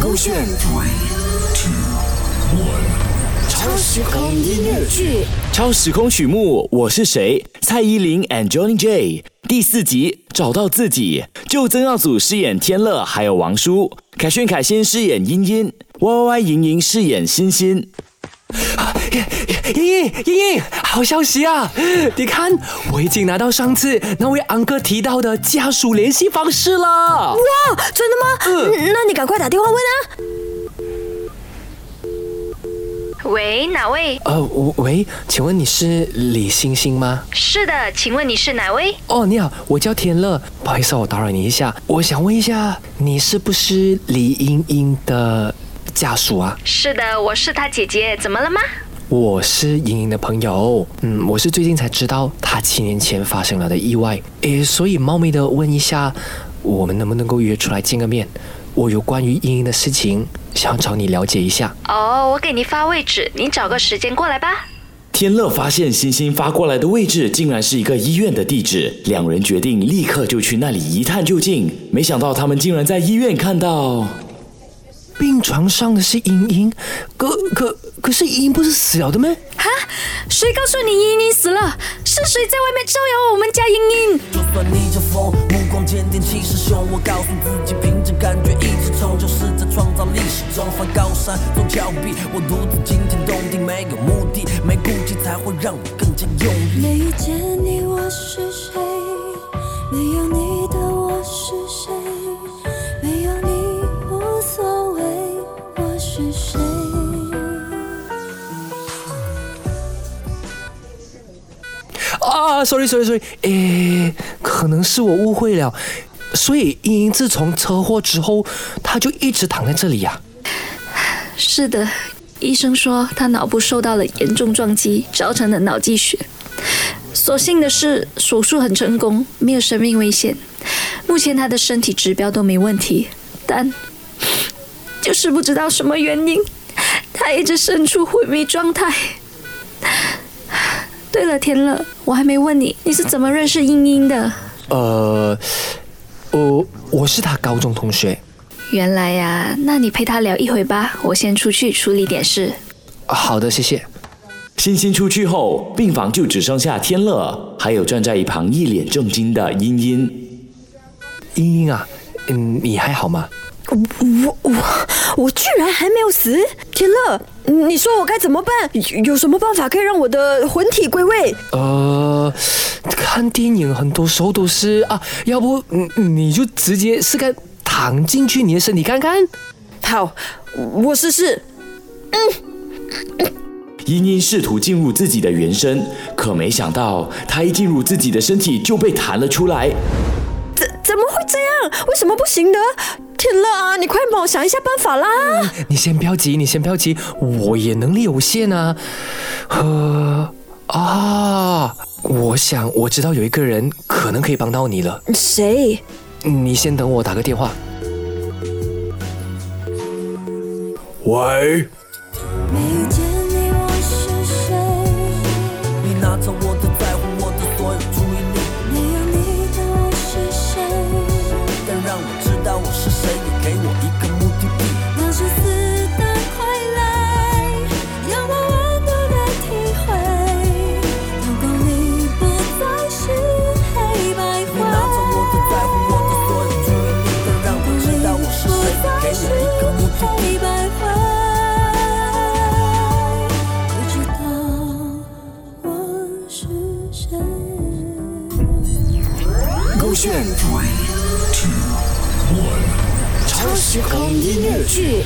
勾选超时空音乐剧。超时空曲目，我是谁？蔡依林 and Johnny J 第四集找到自己，就曾耀祖饰演天乐，还有王叔，凯旋凯欣饰演茵茵，Y Y Y 莹莹饰演欣欣。莹莹，莹莹，好消息啊！你看，我已经拿到上次那位安哥提到的家属联系方式了。哇，真的吗？嗯，那你赶快打电话问啊。喂，哪位？呃，喂，请问你是李星星吗？是的，请问你是哪位？哦，你好，我叫天乐，不好意思，我打扰你一下，我想问一下，你是不是李英英的家属啊？是的，我是他姐姐，怎么了吗？我是莹莹的朋友，嗯，我是最近才知道她七年前发生了的意外，诶，所以冒昧的问一下，我们能不能够约出来见个面？我有关于莹莹的事情想要找你了解一下。哦，我给您发位置，您找个时间过来吧。天乐发现星星发过来的位置竟然是一个医院的地址，两人决定立刻就去那里一探究竟。没想到他们竟然在医院看到。病床上的是莹莹，可可可是莹莹不是死了的吗？哈？谁告诉你莹莹死了？是谁在外面招摇我们家莹莹？就算逆着风，目光坚定，气势汹，我告诉自己，凭着感觉一直冲，就是在创造历史中翻高山走峭壁。我独自惊天动地，没有目的，没顾忌，才会让我更加用力。没遇见你，我是谁？没有你啊，sorry sorry sorry，诶，可能是我误会了。所以莹莹自从车祸之后，她就一直躺在这里呀、是的，医生说她脑部受到了严重撞击，造成的脑积血。所幸的是，手术很成功，没有生命危险。目前她的身体指标都没问题，但 就是不知道什么原因，她一直身处昏迷状态。对了，天乐，我还没问你，你是怎么认识茵茵的？呃，我我是她高中同学。原来呀、那你陪她聊一会吧，我先出去处理点事。啊好的，谢谢。欣欣出去后，病房就只剩下天乐，还有站在一旁一脸震惊的茵茵。茵茵啊，嗯，你还好吗？我我我居然还没有死！天乐，你说我该怎么办？有有什么办法可以让我的魂体归位？呃，看电影很多时候都是啊，要不嗯你就直接试看躺进去你的身体看看。好，我试试。茵茵试图进入自己的原身，可没想到她一进入自己的身体就被弹了出来。怎怎么会这样？为什么不行的？天乐啊，你快帮我想一下办法啦！你先不要急，你先不要急，我也能力有限啊。呃啊，我想我知道有一个人可能可以帮到你了。谁？你先等我打个电话。喂，勾选 Three, two, one，超时空音乐剧。